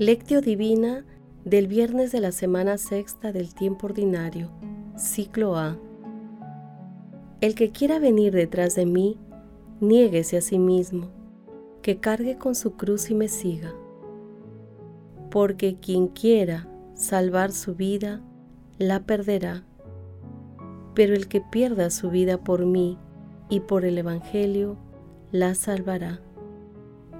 Lectio Divina del viernes de la semana sexta del tiempo ordinario, ciclo A. El que quiera venir detrás de mí, niéguese a sí mismo, que cargue con su cruz y me siga. Porque quien quiera salvar su vida, la perderá. Pero el que pierda su vida por mí y por el Evangelio, la salvará.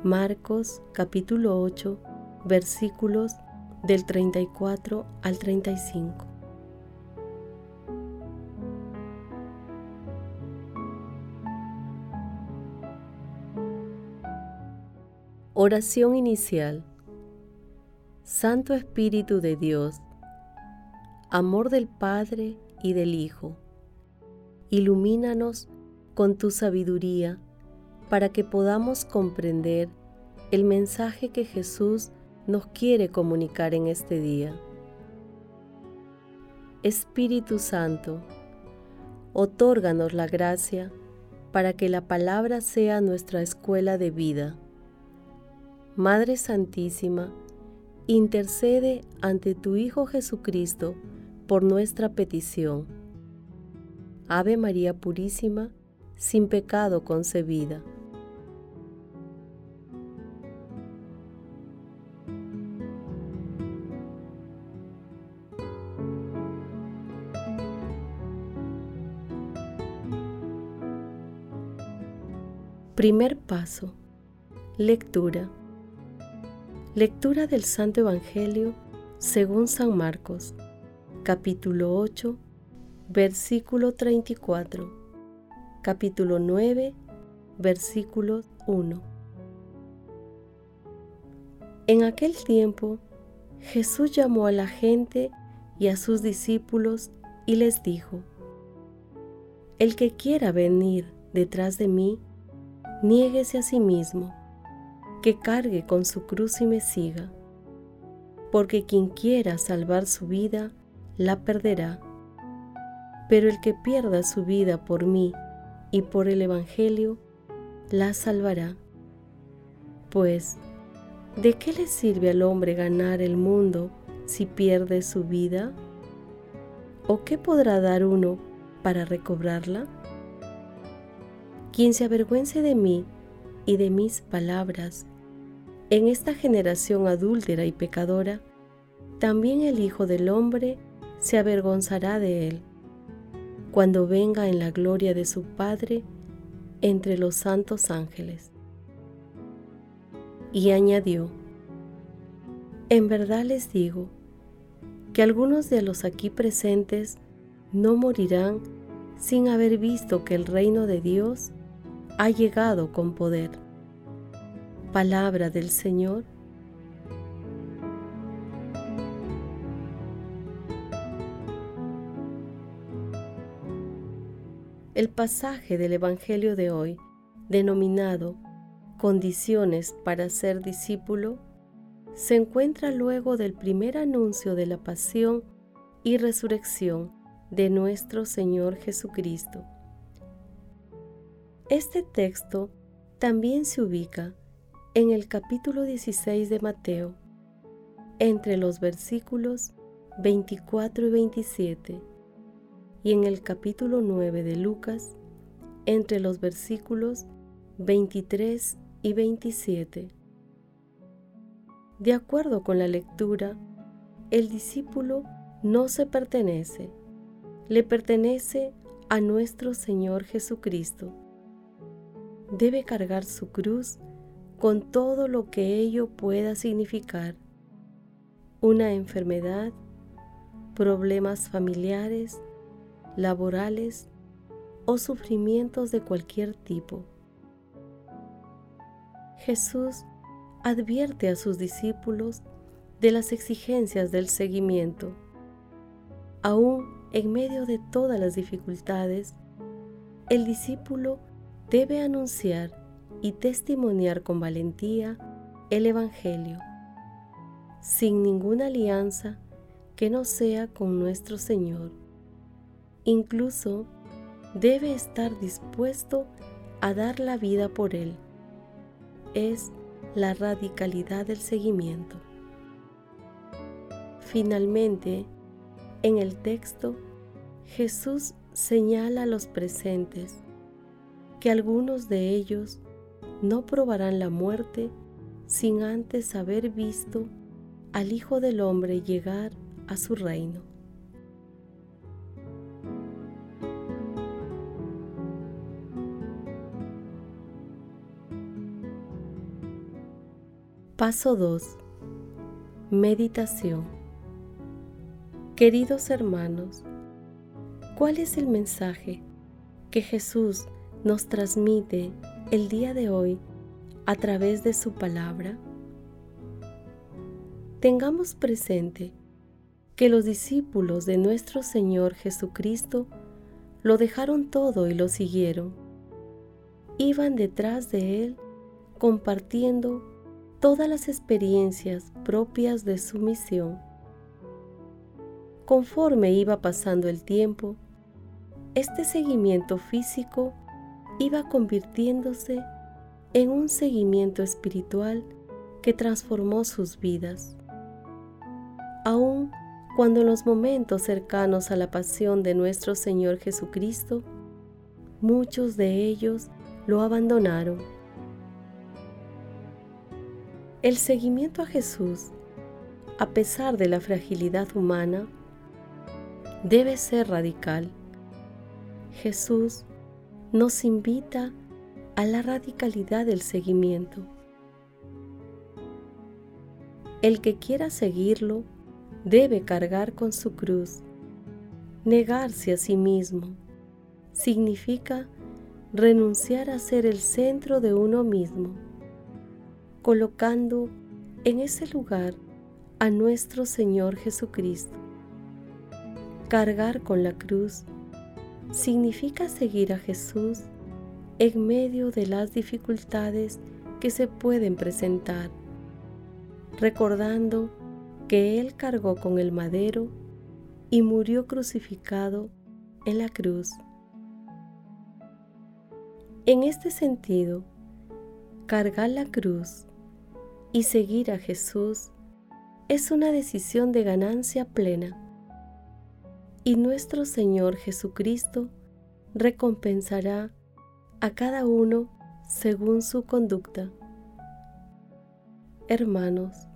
Marcos capítulo 8 versículos del 34 al 35. Oración inicial. Santo Espíritu de Dios, amor del Padre y del Hijo, ilumínanos con tu sabiduría para que podamos comprender el mensaje que Jesús nos quiere comunicar en este día. Espíritu Santo, otórganos la gracia para que la palabra sea nuestra escuela de vida. Madre Santísima, intercede ante tu Hijo Jesucristo por nuestra petición. Ave María Purísima, sin pecado concebida. Primer paso. Lectura. Lectura del Santo Evangelio según San Marcos, capítulo 8, versículo 34, capítulo 9, versículo 1. En aquel tiempo, Jesús llamó a la gente y a sus discípulos y les dijo, El que quiera venir detrás de mí, niéguese a sí mismo, que cargue con su cruz y me siga, porque quien quiera salvar su vida, la perderá, pero el que pierda su vida por mí y por el Evangelio, la salvará. Pues, ¿de qué le sirve al hombre ganar el mundo si pierde su vida? ¿O qué podrá dar uno para recobrarla? Quien se avergüence de mí y de mis palabras, en esta generación adúltera y pecadora, también el Hijo del Hombre se avergonzará de él, cuando venga en la gloria de su Padre entre los santos ángeles. Y añadió, En verdad les digo, que algunos de los aquí presentes no morirán sin haber visto que el reino de Dios ha llegado con poder. Palabra del Señor. El pasaje del Evangelio de hoy, denominado Condiciones para ser discípulo, se encuentra luego del primer anuncio de la pasión y resurrección de nuestro Señor Jesucristo este texto también se ubica en el capítulo 16 de Mateo, entre los versículos 24 y 27, y en el capítulo 9 de Lucas, entre los versículos 23 y 27. De acuerdo con la lectura, el discípulo no se pertenece, le pertenece a nuestro Señor Jesucristo debe cargar su cruz con todo lo que ello pueda significar. Una enfermedad, problemas familiares, laborales o sufrimientos de cualquier tipo. Jesús advierte a sus discípulos de las exigencias del seguimiento. Aún en medio de todas las dificultades, el discípulo debe anunciar y testimoniar con valentía el Evangelio, sin ninguna alianza que no sea con nuestro Señor. Incluso debe estar dispuesto a dar la vida por Él. Es la radicalidad del seguimiento. Finalmente, en el texto, Jesús señala a los presentes que algunos de ellos no probarán la muerte sin antes haber visto al Hijo del Hombre llegar a su reino. Paso 2. Meditación. Queridos hermanos, ¿cuál es el mensaje que Jesús nos transmite el día de hoy a través de su palabra? Tengamos presente que los discípulos de nuestro Señor Jesucristo lo dejaron todo y lo siguieron. Iban detrás de Él compartiendo todas las experiencias propias de su misión. Conforme iba pasando el tiempo, este seguimiento físico iba convirtiéndose en un seguimiento espiritual que transformó sus vidas. Aun cuando en los momentos cercanos a la pasión de nuestro Señor Jesucristo, muchos de ellos lo abandonaron el seguimiento a Jesús, a pesar de la fragilidad humana, debe ser radical. Jesús nos invita a la radicalidad del seguimiento. El que quiera seguirlo debe cargar con su cruz. Negarse a sí mismo significa renunciar a ser el centro de uno mismo colocando en ese lugar a nuestro Señor Jesucristo. Cargar con la cruz significa seguir a Jesús en medio de las dificultades que se pueden presentar, recordando que Él cargó con el madero y murió crucificado en la cruz. En este sentido, cargar la cruz y seguir a Jesús es una decisión de ganancia plena. Y nuestro Señor Jesucristo recompensará a cada uno según su conducta. Hermanos,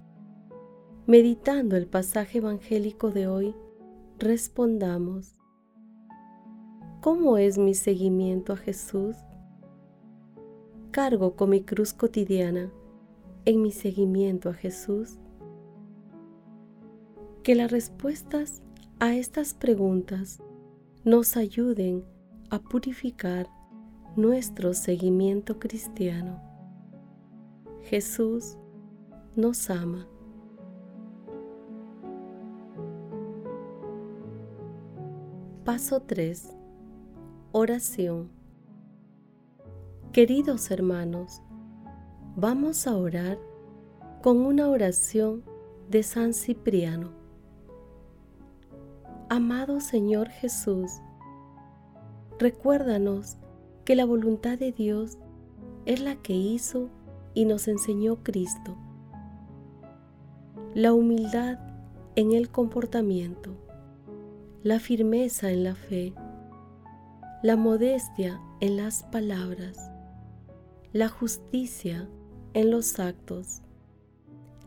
meditando el pasaje evangélico de hoy, respondamos, ¿cómo es mi seguimiento a Jesús? Cargo con mi cruz cotidiana en mi seguimiento a Jesús? Que las respuestas a estas preguntas nos ayuden a purificar nuestro seguimiento cristiano. Jesús nos ama. Paso 3. Oración. Queridos hermanos, Vamos a orar con una oración de San Cipriano. Amado Señor Jesús, recuérdanos que la voluntad de Dios es la que hizo y nos enseñó Cristo. La humildad en el comportamiento, la firmeza en la fe, la modestia en las palabras, la justicia en los actos,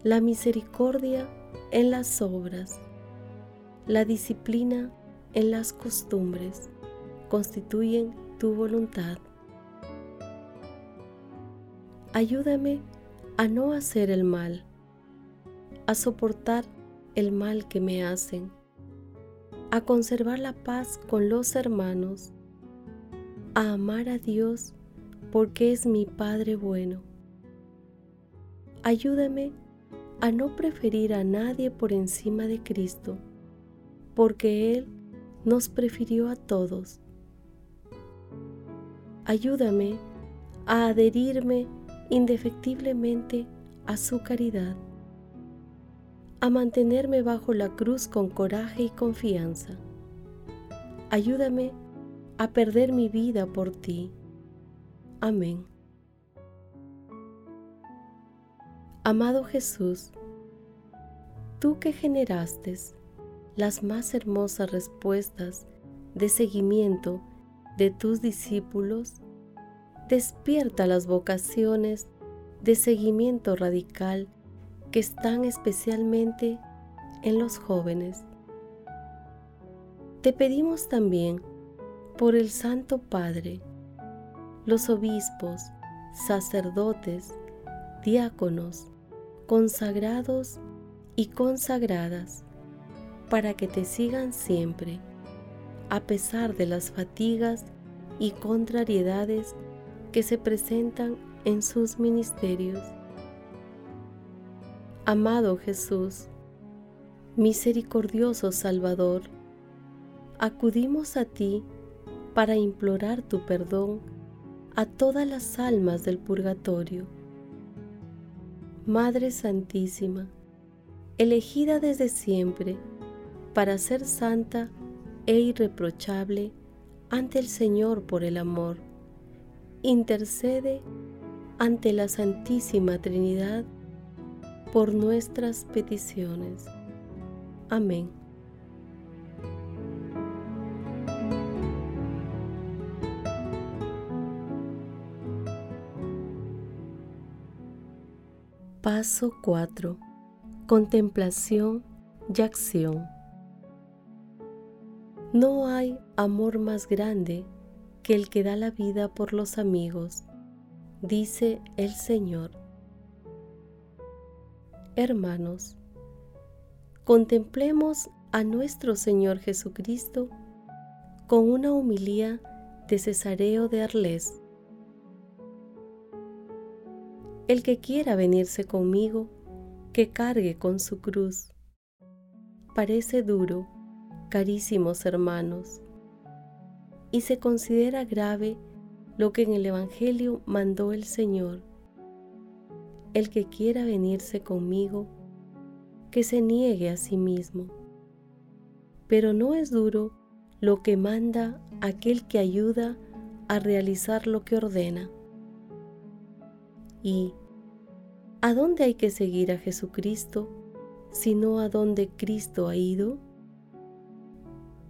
la misericordia en las obras, la disciplina en las costumbres constituyen tu voluntad. Ayúdame a no hacer el mal, a soportar el mal que me hacen, a conservar la paz con los hermanos, a amar a Dios porque es mi Padre bueno Ayúdame a no preferir a nadie por encima de Cristo, porque Él nos prefirió a todos. Ayúdame a adherirme indefectiblemente a su caridad, a mantenerme bajo la cruz con coraje y confianza. Ayúdame a perder mi vida por ti. Amén. Amado Jesús, tú que generaste las más hermosas respuestas de seguimiento de tus discípulos, despierta las vocaciones de seguimiento radical que están especialmente en los jóvenes. Te pedimos también por el Santo Padre, los obispos, sacerdotes, diáconos, consagrados y consagradas, para que te sigan siempre, a pesar de las fatigas y contrariedades que se presentan en sus ministerios. Amado Jesús, misericordioso Salvador, acudimos a ti para implorar tu perdón a todas las almas del purgatorio. Madre Santísima, elegida desde siempre para ser santa e irreprochable ante el Señor por el amor, intercede ante la Santísima Trinidad por nuestras peticiones. Amén. Paso 4. Contemplación y acción. No hay amor más grande que el que da la vida por los amigos, dice el Señor. Hermanos, contemplemos a nuestro Señor Jesucristo con una humilía de Cesareo de Arles el que quiera venirse conmigo, que cargue con su cruz. Parece duro, carísimos hermanos, y se considera grave lo que en el Evangelio mandó el Señor. El que quiera venirse conmigo, que se niegue a sí mismo. Pero no es duro lo que manda aquel que ayuda a realizar lo que ordena. ¿Y a dónde hay que seguir a Jesucristo sino a dónde Cristo ha ido?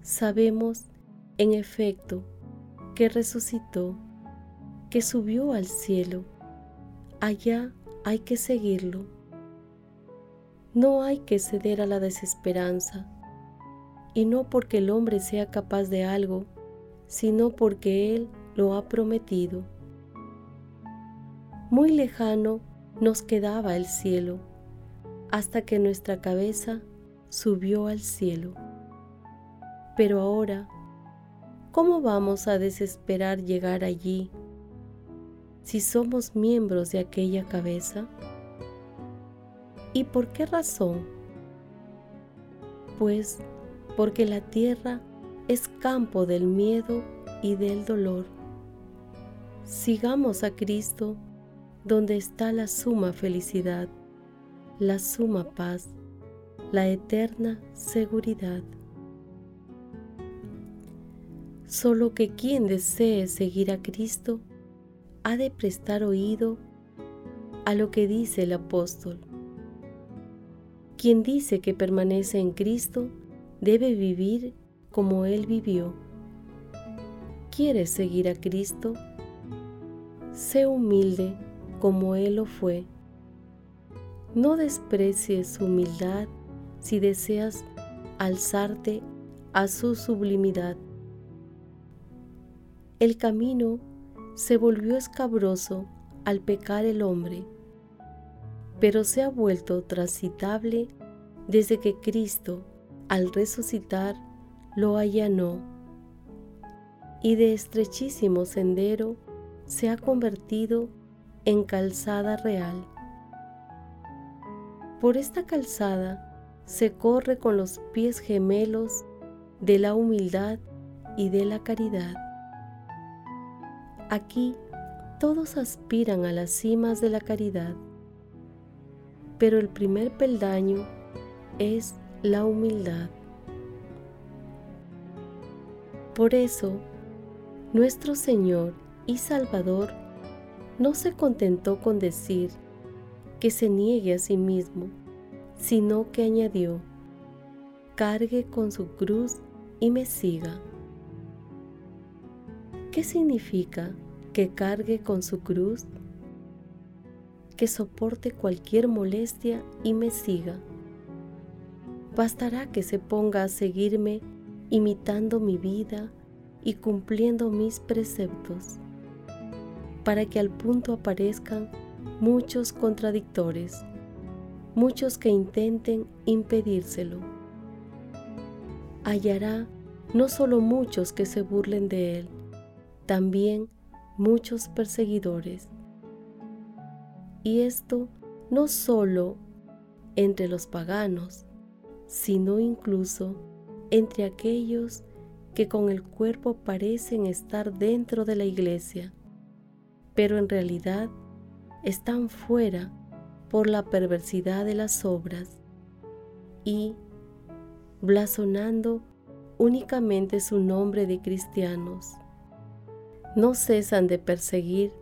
Sabemos, en efecto, que resucitó, que subió al cielo. Allá hay que seguirlo. No hay que ceder a la desesperanza, y no porque el hombre sea capaz de algo, sino porque Él lo ha prometido. Muy lejano nos quedaba el cielo, hasta que nuestra cabeza subió al cielo. Pero ahora, ¿cómo vamos a desesperar llegar allí si somos miembros de aquella cabeza? ¿Y por qué razón? Pues porque la tierra es campo del miedo y del dolor. Sigamos a Cristo donde está la suma felicidad, la suma paz, la eterna seguridad. Solo que quien desee seguir a Cristo ha de prestar oído a lo que dice el apóstol. Quien dice que permanece en Cristo debe vivir como Él vivió. ¿Quieres seguir a Cristo? Sé humilde como Él lo fue. No desprecies su humildad si deseas alzarte a su sublimidad. El camino se volvió escabroso al pecar el hombre, pero se ha vuelto transitable desde que Cristo, al resucitar, lo allanó y de estrechísimo sendero se ha convertido en calzada real. Por esta calzada se corre con los pies gemelos de la humildad y de la caridad. Aquí todos aspiran a las cimas de la caridad, pero el primer peldaño es la humildad. Por eso, nuestro Señor y Salvador no se contentó con decir que se niegue a sí mismo, sino que añadió, cargue con su cruz y me siga. ¿Qué significa que cargue con su cruz? Que soporte cualquier molestia y me siga. Bastará que se ponga a seguirme imitando mi vida y cumpliendo mis preceptos, para que al punto aparezcan muchos contradictores, muchos que intenten impedírselo. Hallará no solo muchos que se burlen de él, también muchos perseguidores. Y esto no solo entre los paganos, sino incluso entre aquellos que con el cuerpo parecen estar dentro de la iglesia, pero en realidad están fuera por la perversidad de las obras y blasonando únicamente su nombre de cristianos. No cesan de perseguir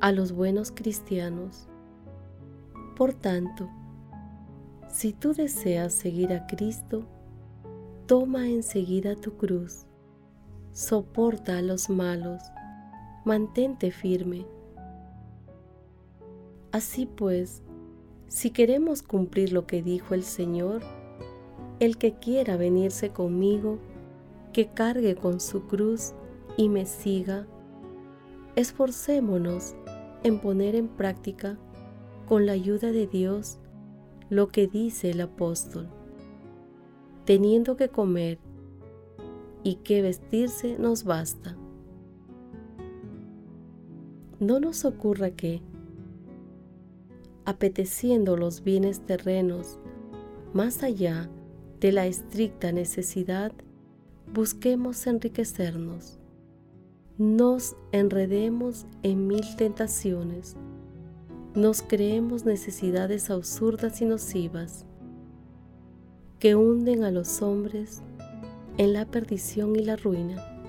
a los buenos cristianos. Por tanto, si tú deseas seguir a Cristo, toma enseguida tu cruz, soporta a los malos, mantente firme. Así pues, si queremos cumplir lo que dijo el Señor, el que quiera venirse conmigo, que cargue con su cruz y me siga, esforcémonos en poner en práctica, con la ayuda de Dios, lo que dice el apóstol teniendo que comer y que vestirse nos basta. No nos ocurra que, apeteciendo los bienes terrenos más allá de la estricta necesidad, busquemos enriquecernos. Nos enredemos en mil tentaciones. Nos creemos necesidades absurdas y nocivas que hunden a los hombres en la perdición y la ruina.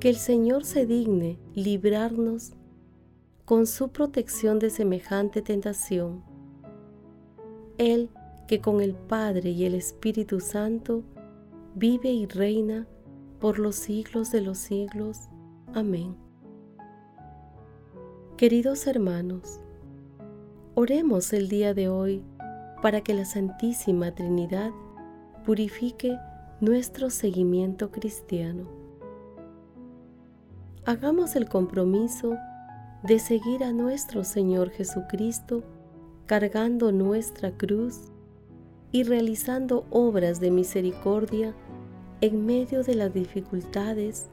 Que el Señor se digne librarnos con su protección de semejante tentación. Él que con el Padre y el Espíritu Santo vive y reina por los siglos de los siglos. Amén. Queridos hermanos, oremos el día de hoy para que la Santísima Trinidad purifique nuestro seguimiento cristiano. Hagamos el compromiso de seguir a nuestro Señor Jesucristo cargando nuestra cruz y realizando obras de misericordia en medio de las dificultades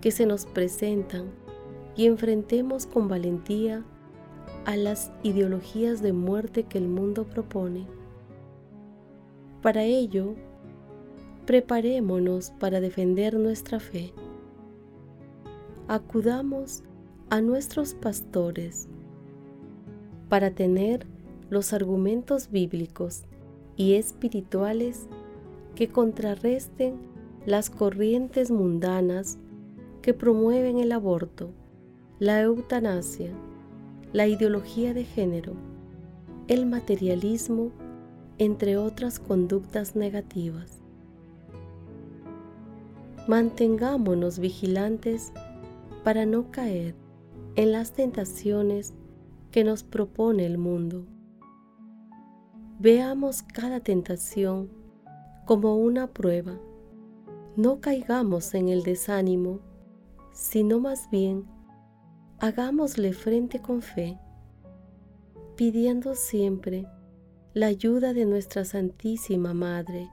que se nos presentan y enfrentemos con valentía a las ideologías de muerte que el mundo propone. Para ello, preparémonos para defender nuestra fe. Acudamos a nuestros pastores para tener los argumentos bíblicos y espirituales que contrarresten las corrientes mundanas que promueven el aborto, la eutanasia, la ideología de género, el materialismo, entre otras conductas negativas. Mantengámonos vigilantes para no caer en las tentaciones que nos propone el mundo. Veamos cada tentación como una prueba. No caigamos en el desánimo, sino más bien hagámosle frente con fe, pidiendo siempre la ayuda de nuestra Santísima Madre,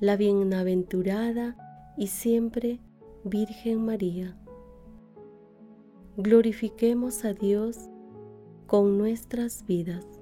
la bienaventurada y siempre Virgen María. Glorifiquemos a Dios con nuestras vidas.